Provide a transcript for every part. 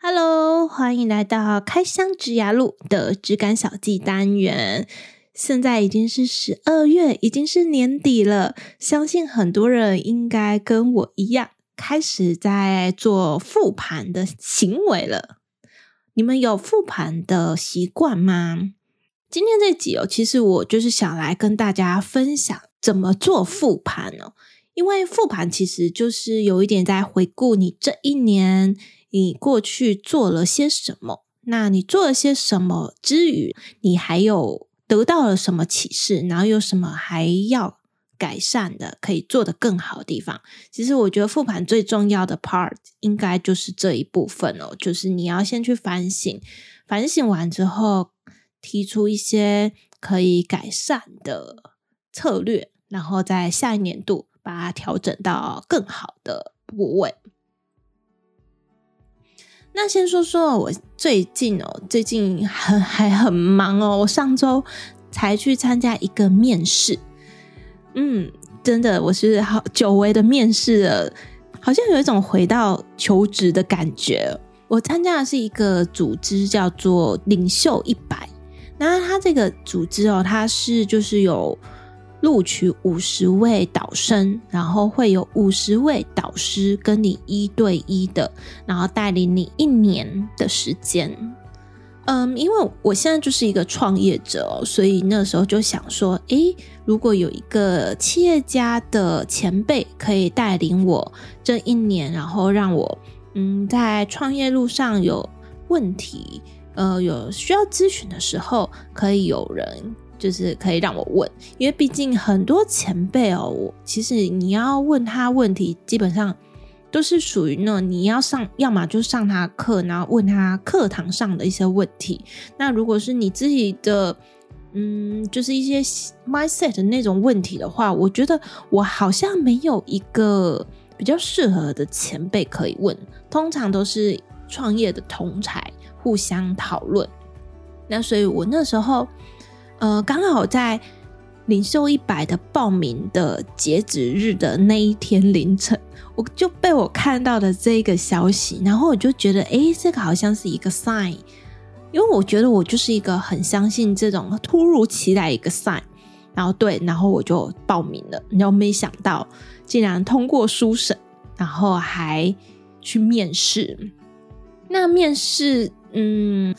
Hello，欢迎来到开箱职涯路的质感小记单元。现在已经是十二月，已经是年底了，相信很多人应该跟我一样，开始在做复盘的行为了。你们有复盘的习惯吗？今天这集哦，其实我就是想来跟大家分享怎么做复盘哦。因为复盘其实就是有一点在回顾你这一年。你过去做了些什么？那你做了些什么之余，你还有得到了什么启示？然后有什么还要改善的，可以做得更好的地方？其实我觉得复盘最重要的 part 应该就是这一部分哦，就是你要先去反省，反省完之后提出一些可以改善的策略，然后在下一年度把它调整到更好的部位。那先说说我最近哦，最近很还很忙哦。我上周才去参加一个面试，嗯，真的我是好久违的面试了，好像有一种回到求职的感觉。我参加的是一个组织，叫做领袖一百。那它这个组织哦，它是就是有。录取五十位导生，然后会有五十位导师跟你一对一的，然后带领你一年的时间。嗯，因为我现在就是一个创业者，所以那时候就想说，诶，如果有一个企业家的前辈可以带领我这一年，然后让我嗯在创业路上有问题，呃，有需要咨询的时候，可以有人。就是可以让我问，因为毕竟很多前辈哦，我其实你要问他问题，基本上都是属于那你要上，要么就上他课，然后问他课堂上的一些问题。那如果是你自己的，嗯，就是一些 mindset 的那种问题的话，我觉得我好像没有一个比较适合的前辈可以问。通常都是创业的同才互相讨论。那所以我那时候。呃，刚好在领袖一百的报名的截止日的那一天凌晨，我就被我看到的这个消息，然后我就觉得，哎，这个好像是一个 sign，因为我觉得我就是一个很相信这种突如其来一个 sign，然后对，然后我就报名了，然后没想到竟然通过书审，然后还去面试。那面试，嗯，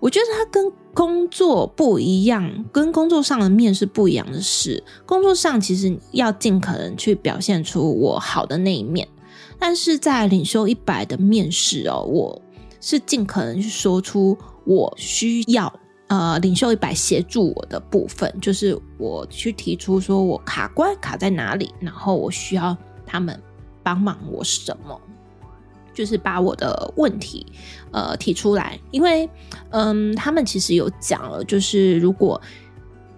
我觉得他跟工作不一样，跟工作上的面试不一样的是，工作上其实要尽可能去表现出我好的那一面，但是在领袖一百的面试哦，我是尽可能去说出我需要呃领袖一百协助我的部分，就是我去提出说我卡关卡在哪里，然后我需要他们帮忙我什么。就是把我的问题，呃，提出来，因为，嗯，他们其实有讲了，就是如果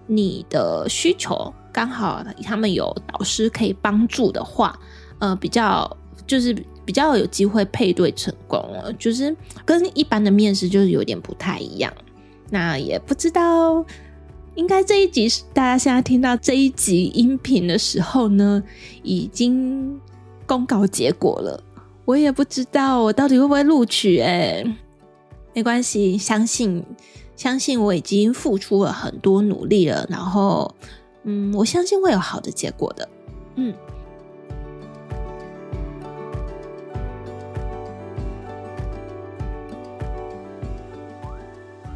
你的需求刚好他们有导师可以帮助的话，呃，比较就是比较有机会配对成功了，就是跟一般的面试就是有点不太一样。那也不知道，应该这一集大家现在听到这一集音频的时候呢，已经公告结果了。我也不知道我到底会不会录取哎，没关系，相信相信我已经付出了很多努力了，然后嗯，我相信会有好的结果的，嗯。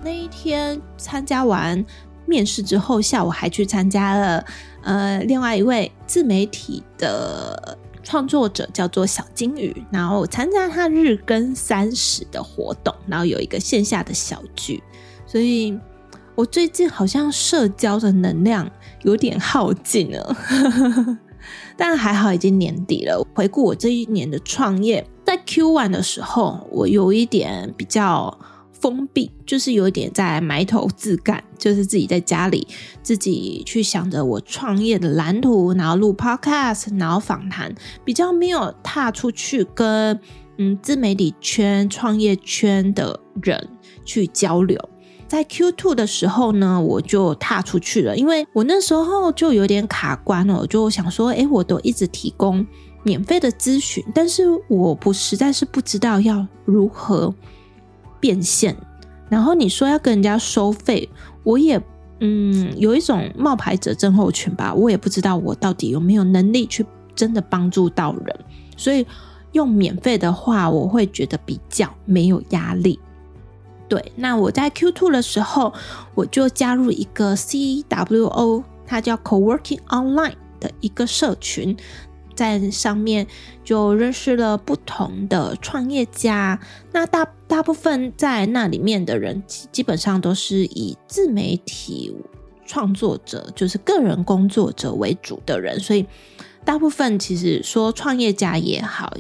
那一天参加完面试之后，下午还去参加了呃另外一位自媒体的。创作者叫做小金鱼，然后参加他日更三十的活动，然后有一个线下的小聚，所以我最近好像社交的能量有点耗尽了，但还好已经年底了。回顾我这一年的创业，在 Q one 的时候，我有一点比较封闭，就是有一点在埋头自干，就是自己在家里自己去想着我创业的蓝图，然后录 podcast，然后访谈，比较没有踏出去跟嗯自媒体圈、创业圈的人去交流。在 Q two 的时候呢，我就踏出去了，因为我那时候就有点卡关了，我就想说，诶，我都一直提供免费的咨询，但是我不实在是不知道要如何。变现，然后你说要跟人家收费，我也嗯有一种冒牌者症候群吧，我也不知道我到底有没有能力去真的帮助到人，所以用免费的话，我会觉得比较没有压力。对，那我在 Q Two 的时候，我就加入一个 CWO，它叫 Coworking Online 的一个社群。在上面就认识了不同的创业家，那大大部分在那里面的人基本上都是以自媒体创作者，就是个人工作者为主的人，所以大部分其实说创业家也好，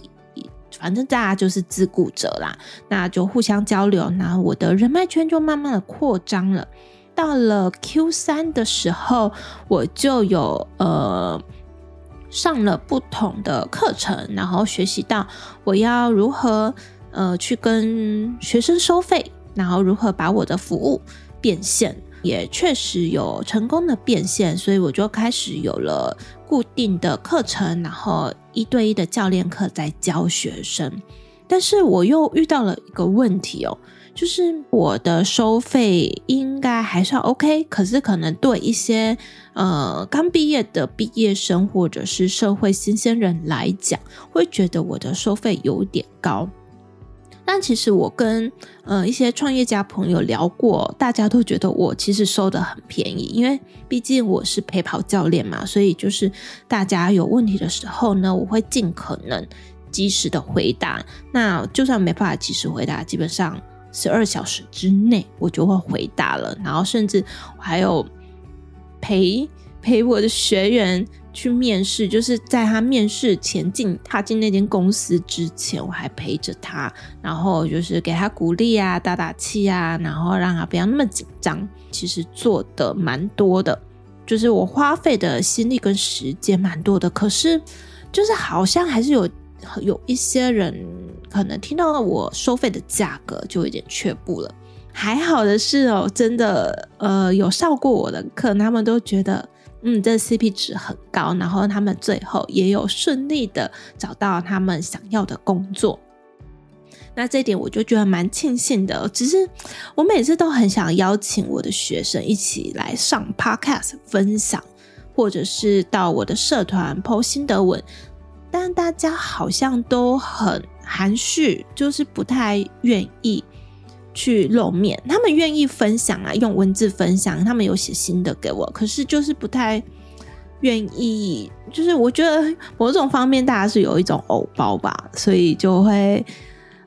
反正大家就是自雇者啦，那就互相交流，那我的人脉圈就慢慢的扩张了。到了 Q 三的时候，我就有呃。上了不同的课程，然后学习到我要如何呃去跟学生收费，然后如何把我的服务变现，也确实有成功的变现，所以我就开始有了固定的课程，然后一对一的教练课在教学生，但是我又遇到了一个问题哦。就是我的收费应该还算 OK，可是可能对一些呃刚毕业的毕业生或者是社会新鲜人来讲，会觉得我的收费有点高。但其实我跟呃一些创业家朋友聊过，大家都觉得我其实收得很便宜，因为毕竟我是陪跑教练嘛，所以就是大家有问题的时候呢，我会尽可能及时的回答。那就算没办法及时回答，基本上。十二小时之内，我就会回答了。然后，甚至还有陪陪我的学员去面试，就是在他面试前进踏进那间公司之前，我还陪着他，然后就是给他鼓励啊，打打气啊，然后让他不要那么紧张。其实做的蛮多的，就是我花费的心力跟时间蛮多的，可是就是好像还是有。有一些人可能听到了我收费的价格就有点却步了。还好的是哦，真的，呃，有上过我的课，他们都觉得，嗯，这 CP 值很高，然后他们最后也有顺利的找到他们想要的工作。那这点我就觉得蛮庆幸的。只是我每次都很想邀请我的学生一起来上 Podcast 分享，或者是到我的社团 PO 心得文。但大家好像都很含蓄，就是不太愿意去露面。他们愿意分享啊，用文字分享，他们有写心得给我，可是就是不太愿意。就是我觉得某种方面，大家是有一种偶包吧，所以就会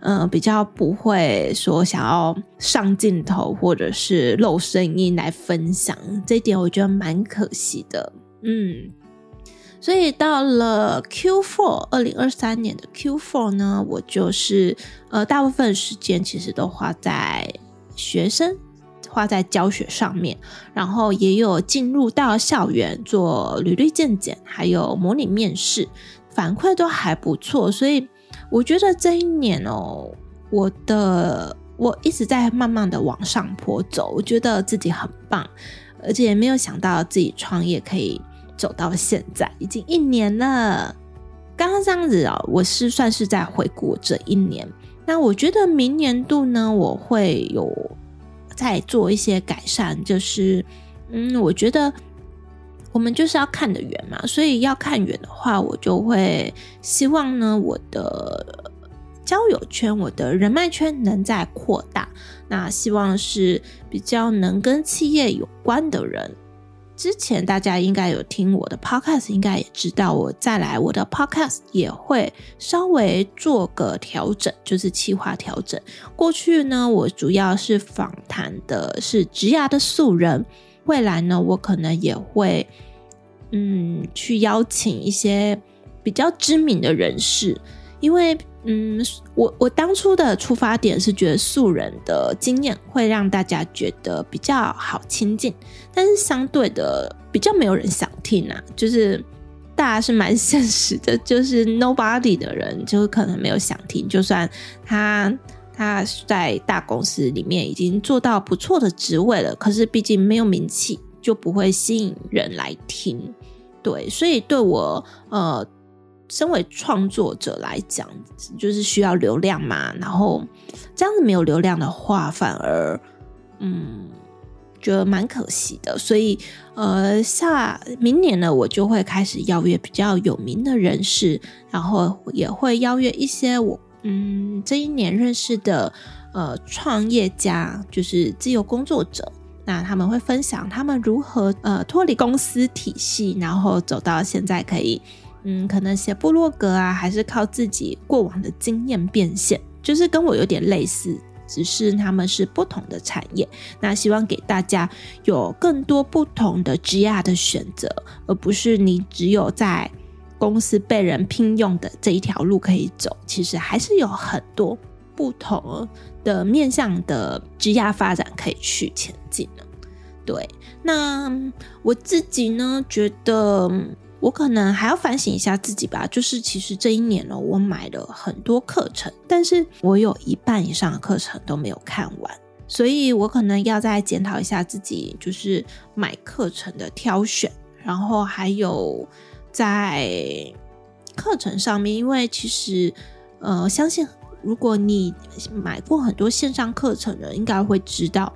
嗯、比较不会说想要上镜头或者是露声音来分享。这一点我觉得蛮可惜的，嗯。所以到了 Q4，二零二三年的 Q4 呢，我就是呃，大部分时间其实都花在学生，花在教学上面，然后也有进入到校园做履历鉴检，还有模拟面试，反馈都还不错。所以我觉得这一年哦，我的我一直在慢慢的往上坡走，我觉得自己很棒，而且也没有想到自己创业可以。走到现在已经一年了，刚刚这样子啊，我是算是在回顾这一年。那我觉得明年度呢，我会有再做一些改善，就是嗯，我觉得我们就是要看得远嘛，所以要看远的话，我就会希望呢，我的交友圈、我的人脉圈能再扩大。那希望是比较能跟企业有关的人。之前大家应该有听我的 podcast，应该也知道我再来我的 podcast 也会稍微做个调整，就是企划调整。过去呢，我主要是访谈的是职涯的素人，未来呢，我可能也会嗯去邀请一些比较知名的人士，因为嗯，我我当初的出发点是觉得素人的经验会让大家觉得比较好亲近，但是相对的比较没有人想听啊，就是大家是蛮 现实的，就是 nobody 的人就可能没有想听，就算他他在大公司里面已经做到不错的职位了，可是毕竟没有名气，就不会吸引人来听。对，所以对我呃。身为创作者来讲，就是需要流量嘛。然后这样子没有流量的话，反而嗯，觉得蛮可惜的。所以呃，下明年呢，我就会开始邀约比较有名的人士，然后也会邀约一些我嗯这一年认识的呃创业家，就是自由工作者。那他们会分享他们如何呃脱离公司体系，然后走到现在可以。嗯，可能写部落格啊，还是靠自己过往的经验变现，就是跟我有点类似，只是他们是不同的产业。那希望给大家有更多不同的职业的选择，而不是你只有在公司被人聘用的这一条路可以走。其实还是有很多不同的面向的职业发展可以去前进。对，那我自己呢，觉得。我可能还要反省一下自己吧，就是其实这一年呢，我买了很多课程，但是我有一半以上的课程都没有看完，所以我可能要再检讨一下自己，就是买课程的挑选，然后还有在课程上面，因为其实呃，相信如果你买过很多线上课程的，应该会知道，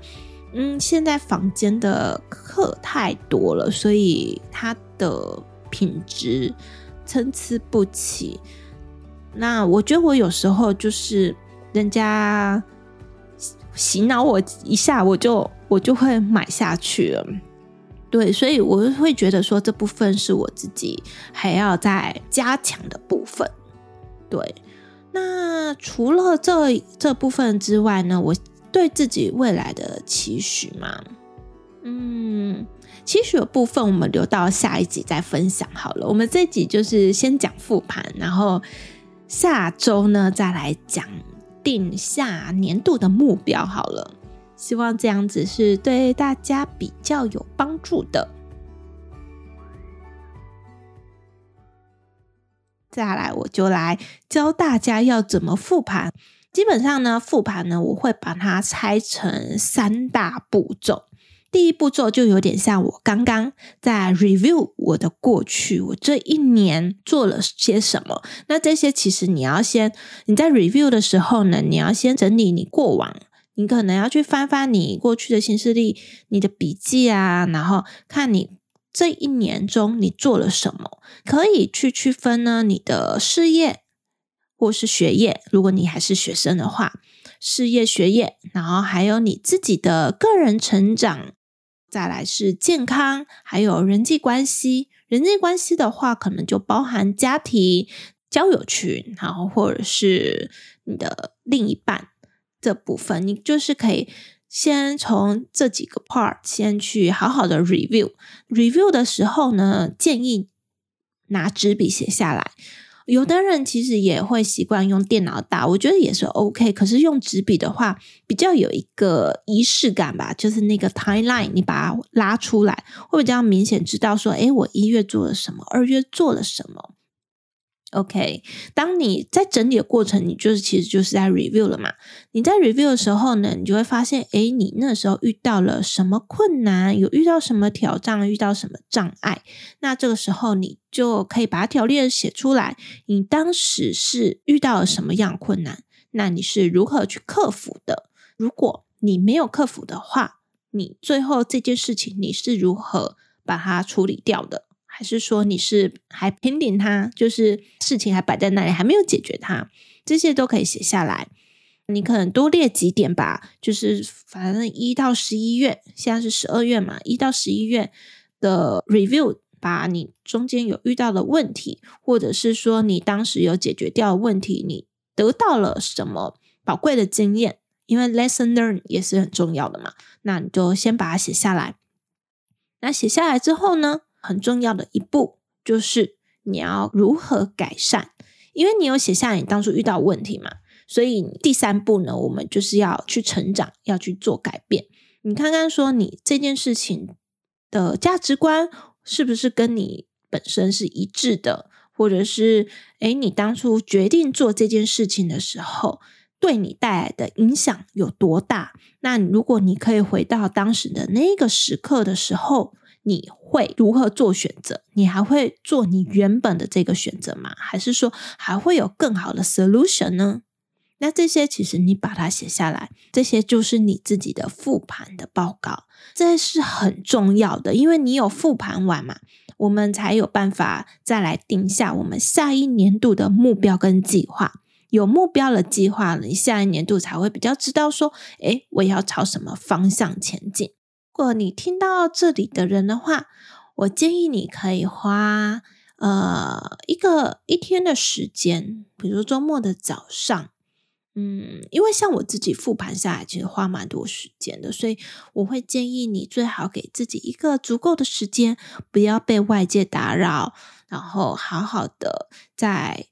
嗯，现在房间的课太多了，所以它的。品质参差不齐，那我觉得我有时候就是人家洗脑我一下，我就我就会买下去了。对，所以我会觉得说这部分是我自己还要再加强的部分。对，那除了这这部分之外呢，我对自己未来的期许嘛，嗯。期许的部分，我们留到下一集再分享好了。我们这集就是先讲复盘，然后下周呢再来讲定下年度的目标好了。希望这样子是对大家比较有帮助的。再来，我就来教大家要怎么复盘。基本上呢，复盘呢，我会把它拆成三大步骤。第一步骤就有点像我刚刚在 review 我的过去，我这一年做了些什么。那这些其实你要先，你在 review 的时候呢，你要先整理你过往，你可能要去翻翻你过去的新事历、你的笔记啊，然后看你这一年中你做了什么，可以去区分呢你的事业或是学业。如果你还是学生的话，事业、学业，然后还有你自己的个人成长。再来是健康，还有人际关系。人际关系的话，可能就包含家庭、交友群，然后或者是你的另一半这部分。你就是可以先从这几个 part 先去好好的 review。review 的时候呢，建议拿纸笔写下来。有的人其实也会习惯用电脑打，我觉得也是 OK。可是用纸笔的话，比较有一个仪式感吧，就是那个 timeline，你把它拉出来，会比较明显知道说，诶，我一月做了什么，二月做了什么。OK，当你在整理的过程，你就是其实就是在 review 了嘛。你在 review 的时候呢，你就会发现，诶，你那时候遇到了什么困难，有遇到什么挑战，遇到什么障碍。那这个时候，你就可以把条列写出来。你当时是遇到了什么样困难？那你是如何去克服的？如果你没有克服的话，你最后这件事情你是如何把它处理掉的？还是说你是还 pending 它，就是事情还摆在那里，还没有解决它，这些都可以写下来。你可能多列几点吧，就是反正一到十一月，现在是十二月嘛，一到十一月的 review，把你中间有遇到的问题，或者是说你当时有解决掉问题，你得到了什么宝贵的经验，因为 lesson learn 也是很重要的嘛，那你就先把它写下来。那写下来之后呢，很重要的一步就是你要如何改善，因为你有写下你当初遇到问题嘛，所以第三步呢，我们就是要去成长，要去做改变。你看看说，你这件事情的价值观是不是跟你本身是一致的，或者是诶，你当初决定做这件事情的时候，对你带来的影响有多大？那如果你可以回到当时的那个时刻的时候，你会如何做选择？你还会做你原本的这个选择吗？还是说还会有更好的 solution 呢？那这些其实你把它写下来，这些就是你自己的复盘的报告，这是很重要的，因为你有复盘完嘛，我们才有办法再来定下我们下一年度的目标跟计划。有目标的计划了，你下一年度才会比较知道说，诶，我要朝什么方向前进。如果你听到这里的人的话，我建议你可以花呃一个一天的时间，比如周末的早上，嗯，因为像我自己复盘下来，其实花蛮多时间的，所以我会建议你最好给自己一个足够的时间，不要被外界打扰，然后好好的在。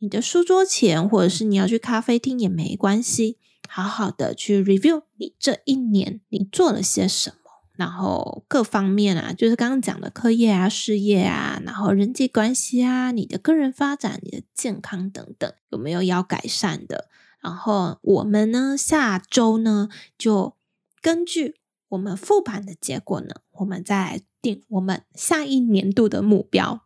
你的书桌前，或者是你要去咖啡厅也没关系，好好的去 review 你这一年你做了些什么，然后各方面啊，就是刚刚讲的课业啊、事业啊，然后人际关系啊、你的个人发展、你的健康等等，有没有要改善的？然后我们呢，下周呢，就根据我们复盘的结果呢，我们再定我们下一年度的目标。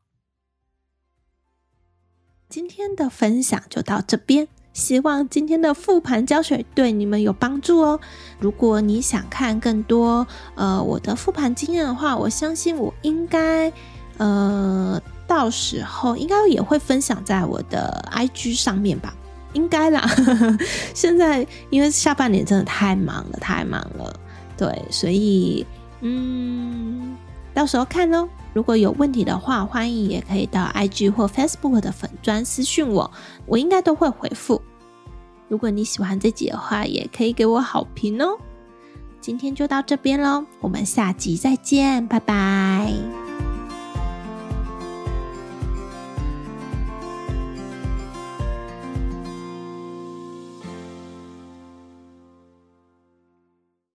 今天的分享就到这边，希望今天的复盘教学对你们有帮助哦。如果你想看更多呃我的复盘经验的话，我相信我应该呃到时候应该也会分享在我的 IG 上面吧，应该啦。现在因为下半年真的太忙了，太忙了，对，所以嗯，到时候看喽。如果有问题的话，欢迎也可以到 IG 或 Facebook 的粉专私讯我，我应该都会回复。如果你喜欢这集的话，也可以给我好评哦。今天就到这边喽，我们下集再见，拜拜。